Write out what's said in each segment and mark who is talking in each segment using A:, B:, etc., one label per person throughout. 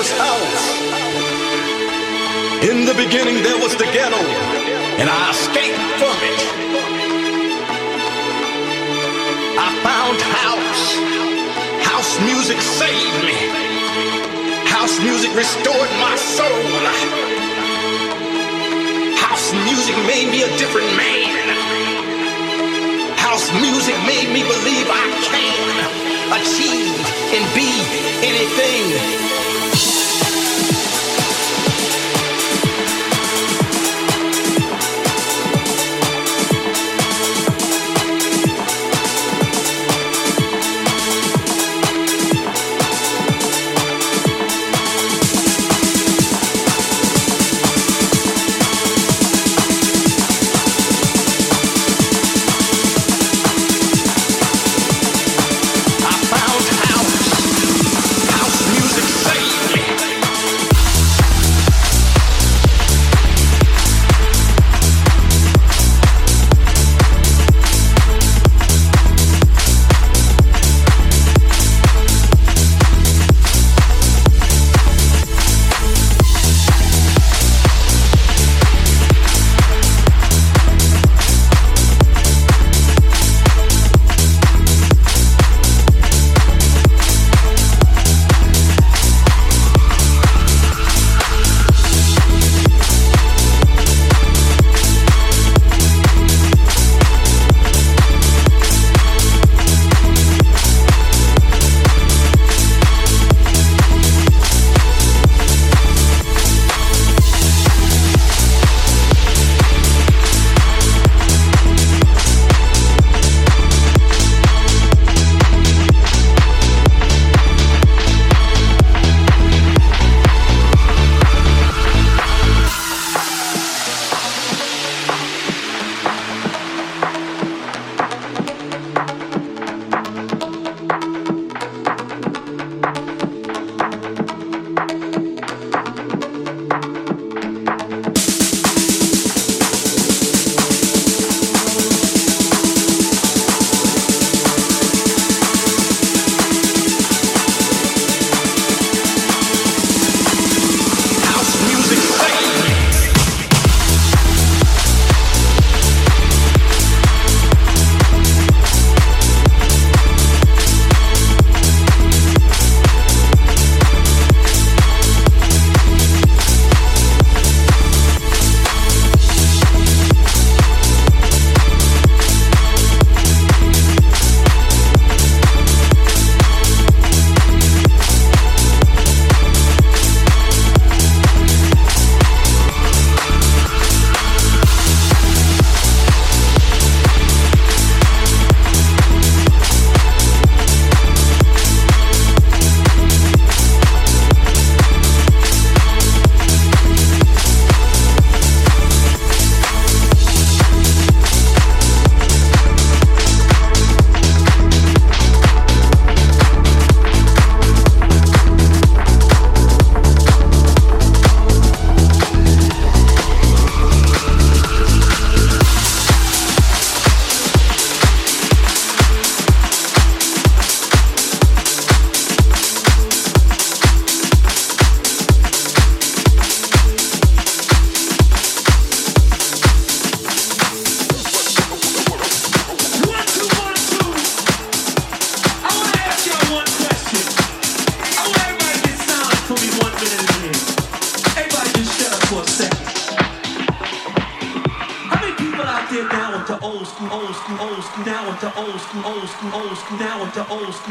A: was house. In the beginning there was the ghetto, and I escaped from it. I found house. House music saved me. House music restored my soul. House music made me a different man. House music made me believe I can achieve and be anything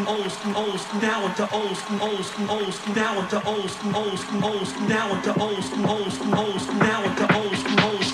A: school, old school, old school, now into old school, old school, old school, now into old school, old school, old school, now into old school, old school, old school, now into old school, old school.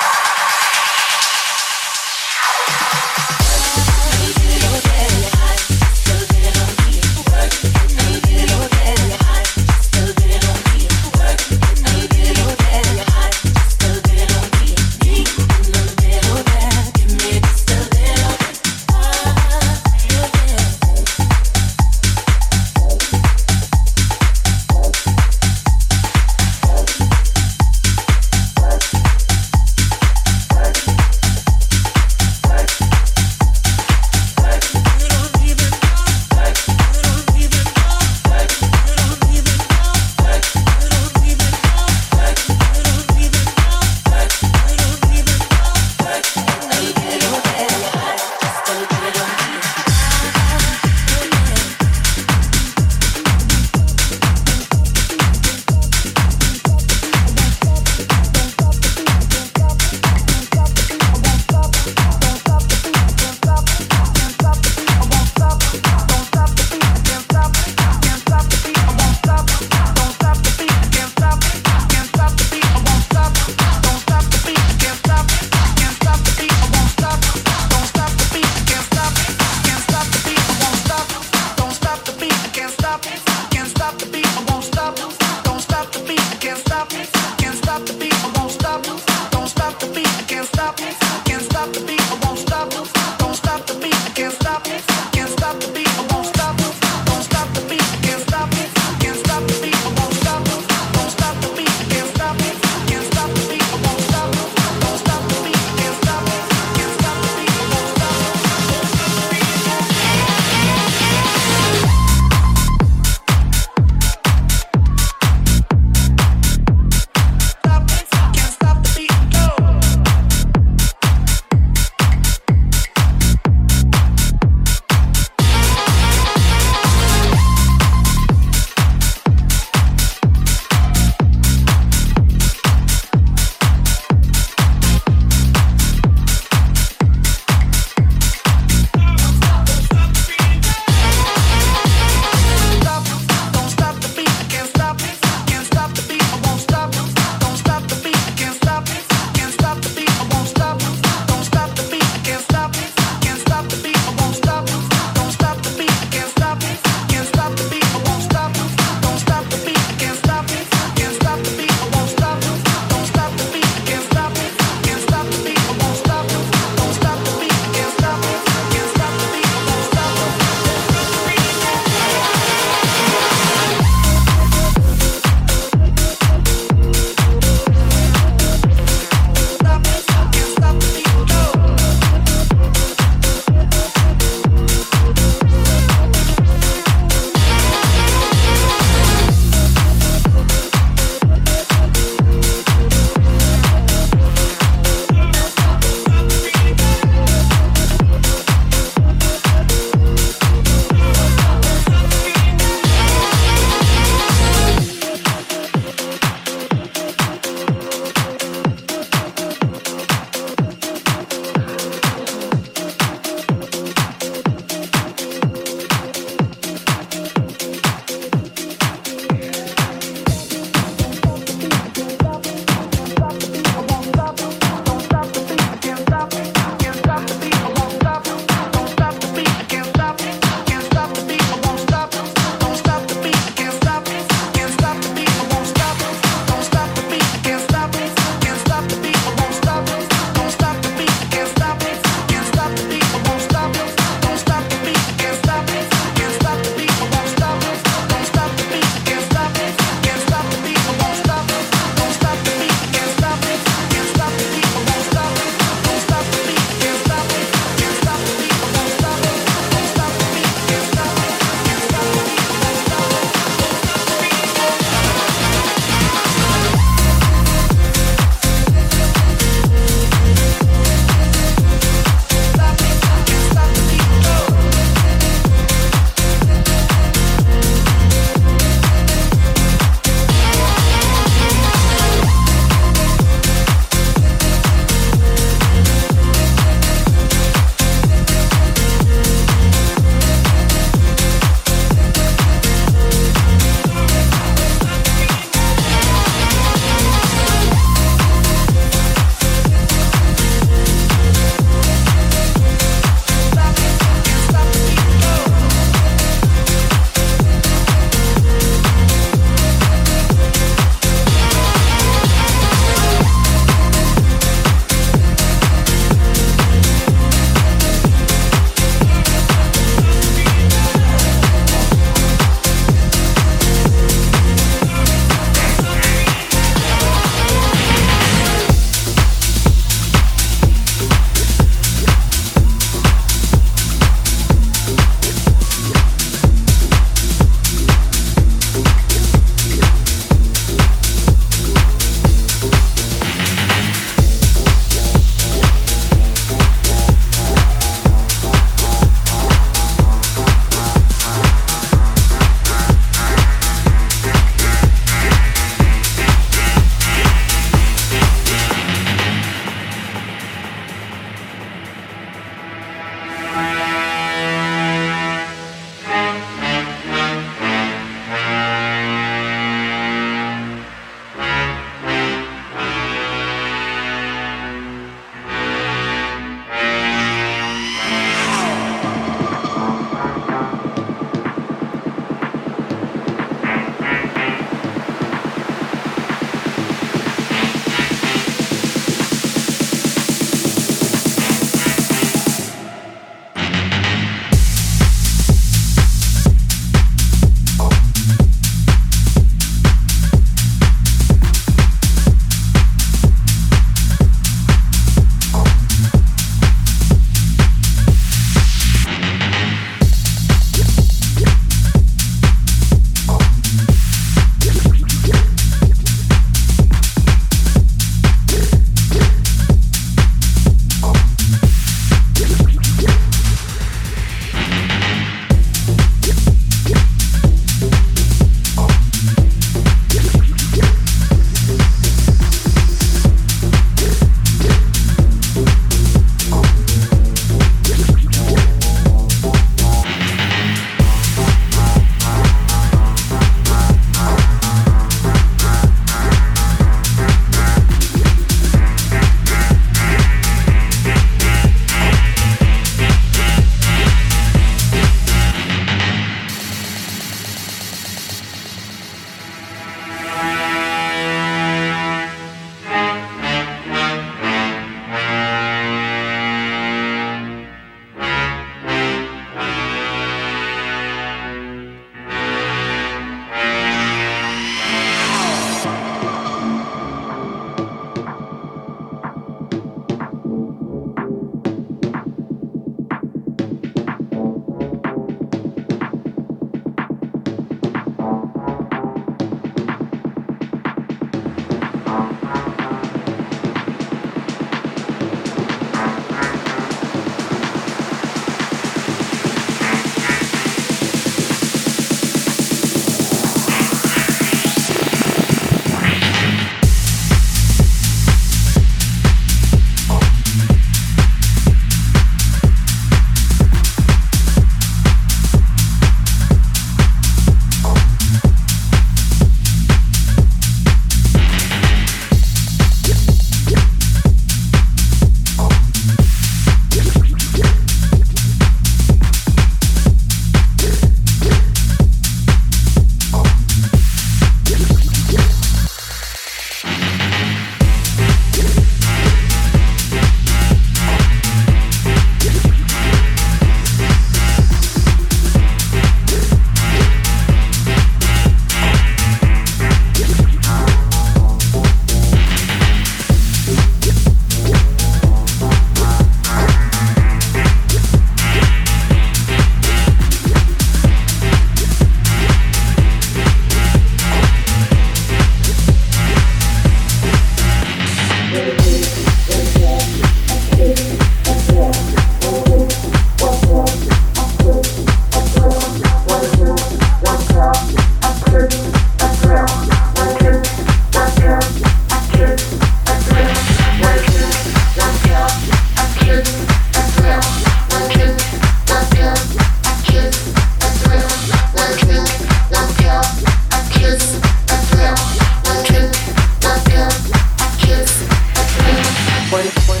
B: One.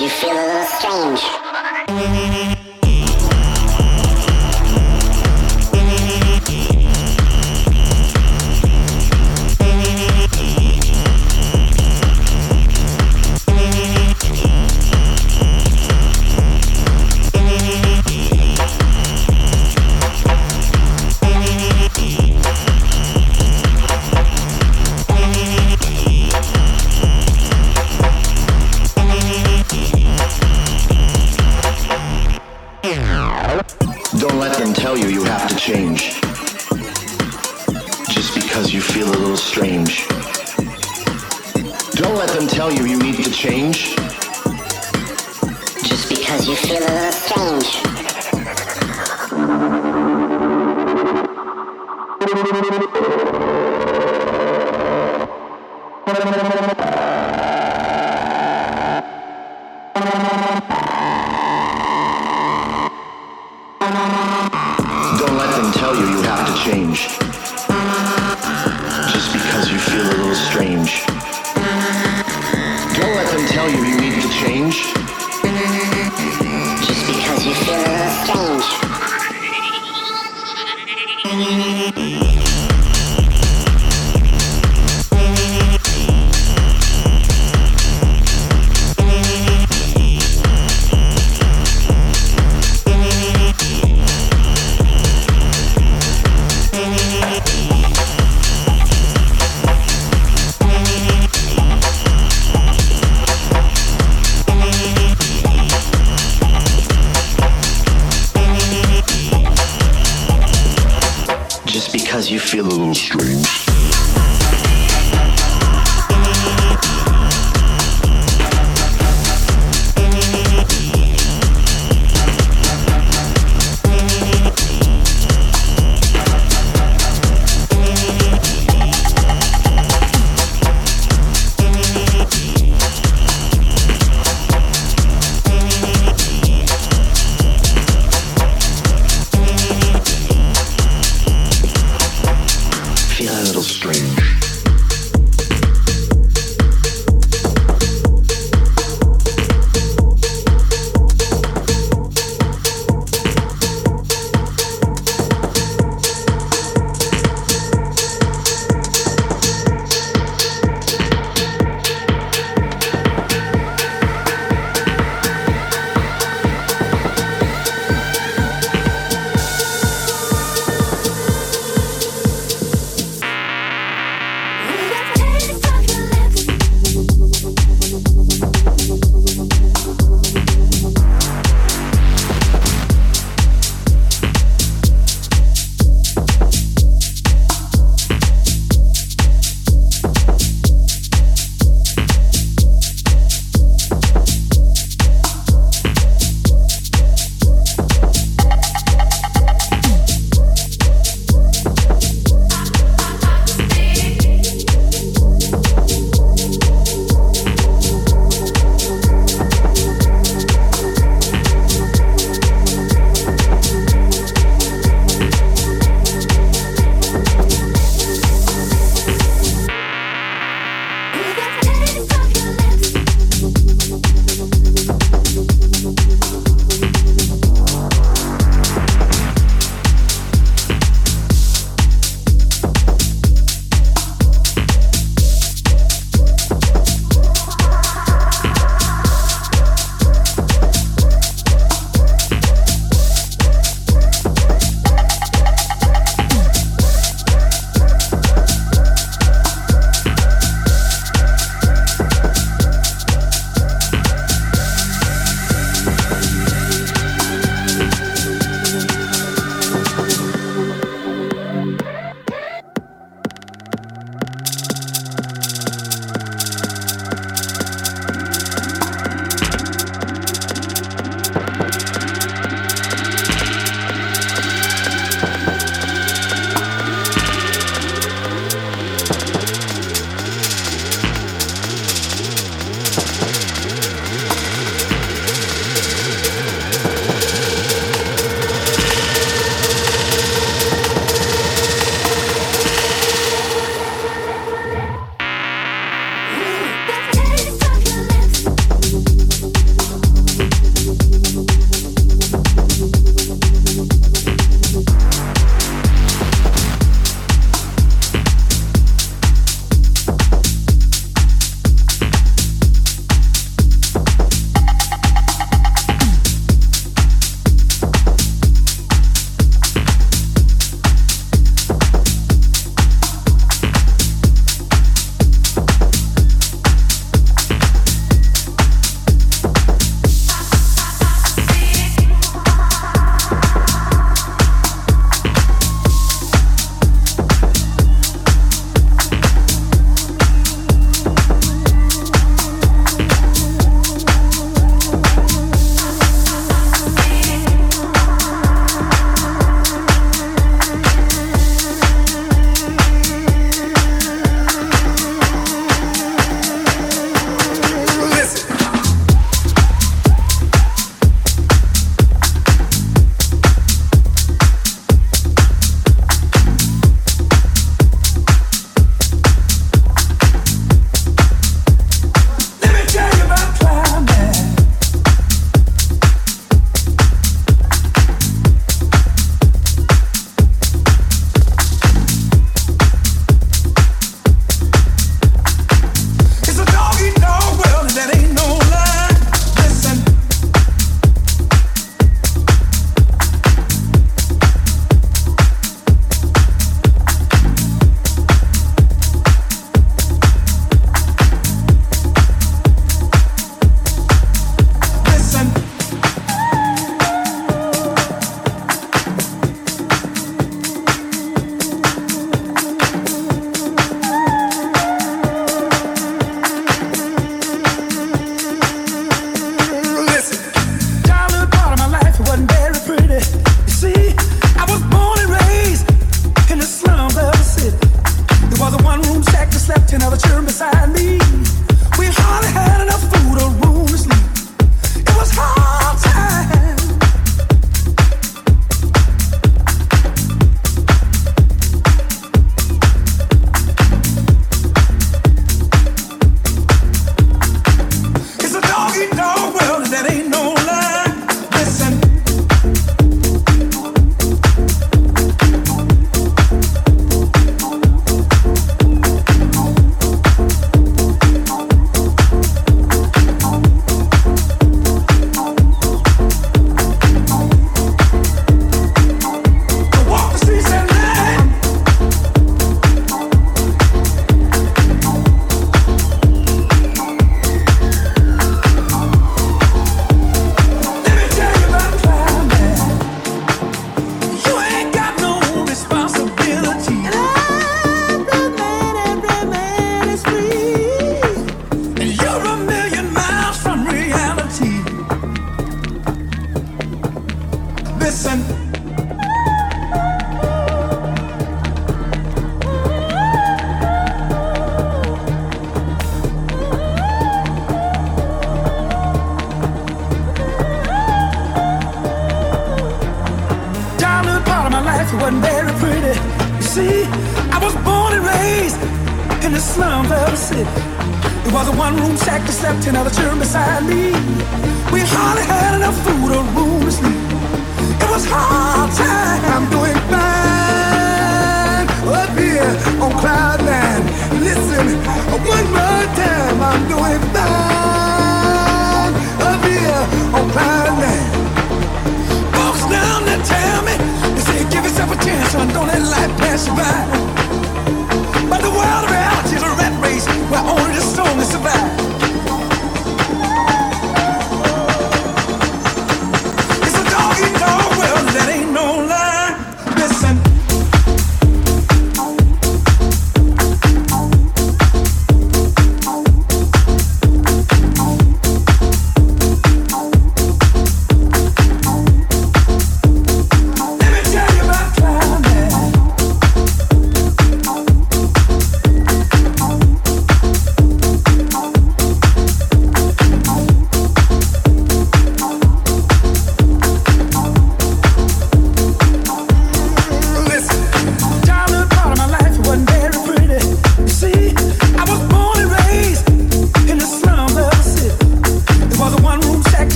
B: you feel a little strange? You
C: feel a little strange.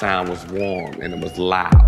D: Sound was warm and it was loud.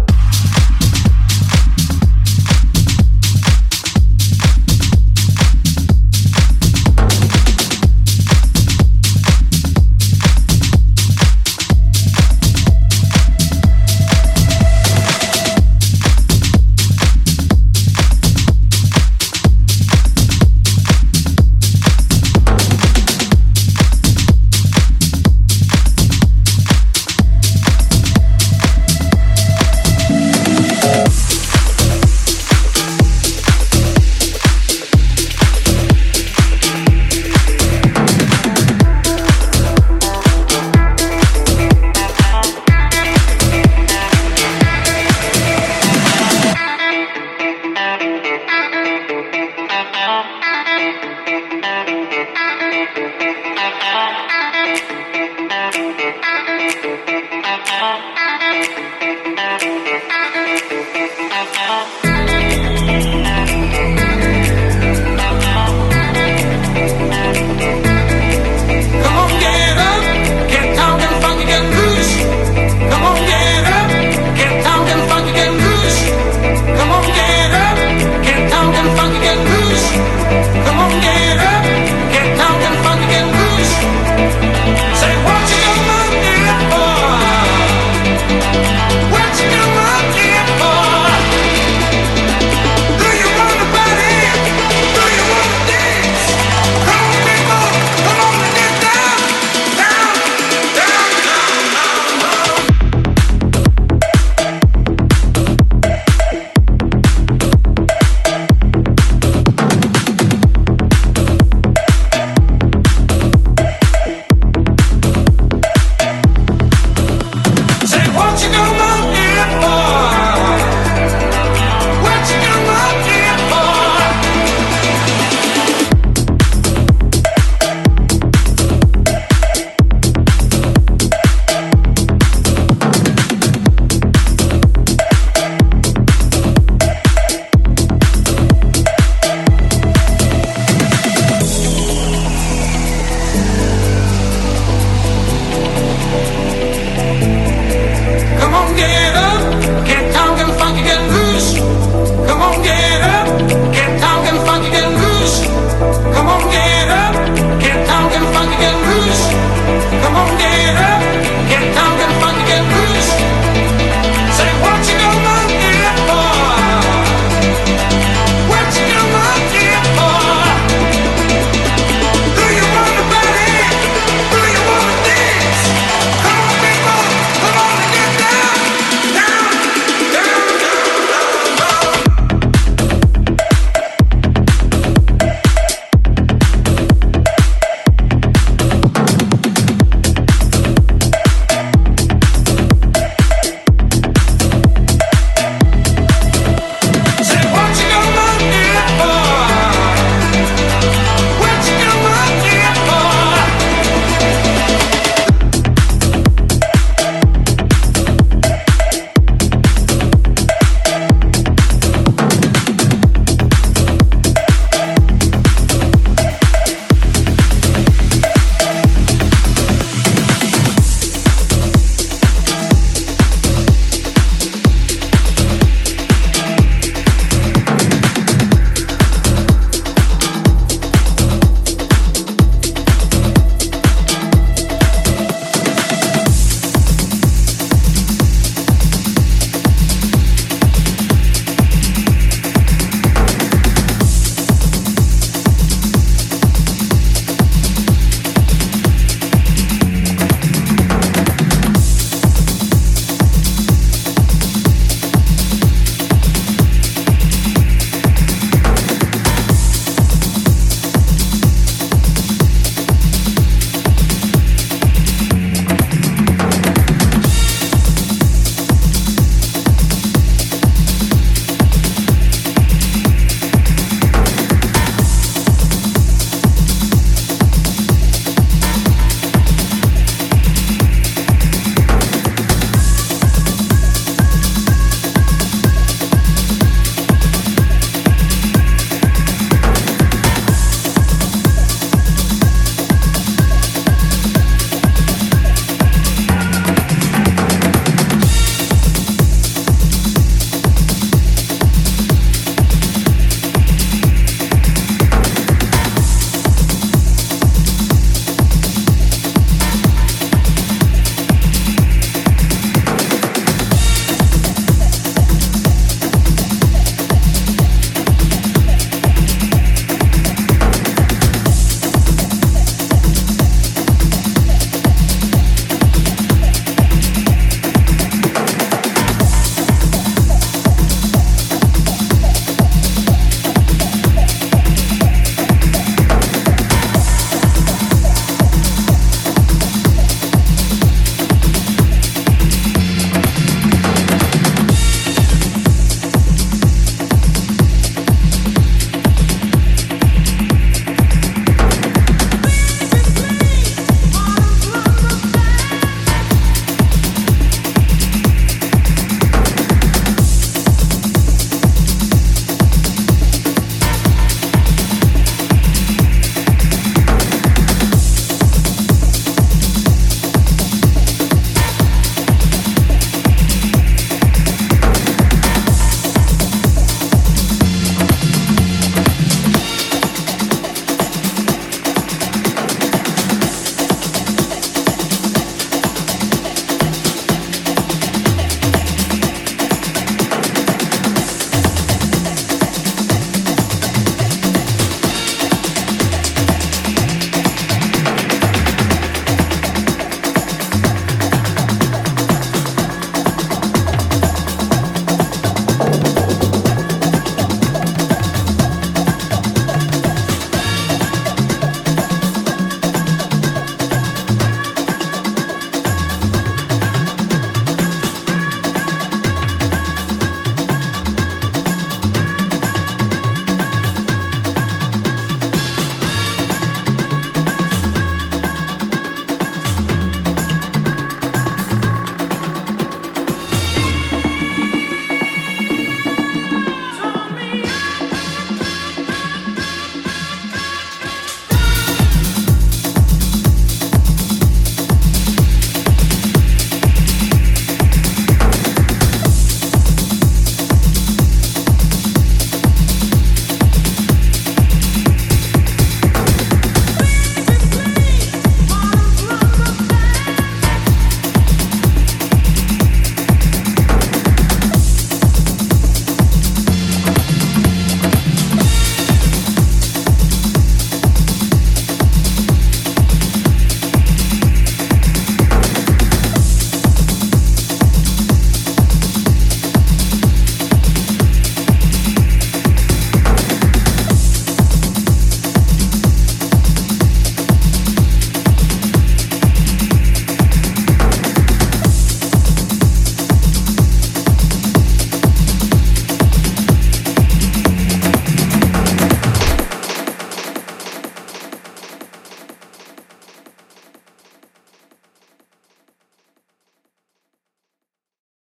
D: thank you.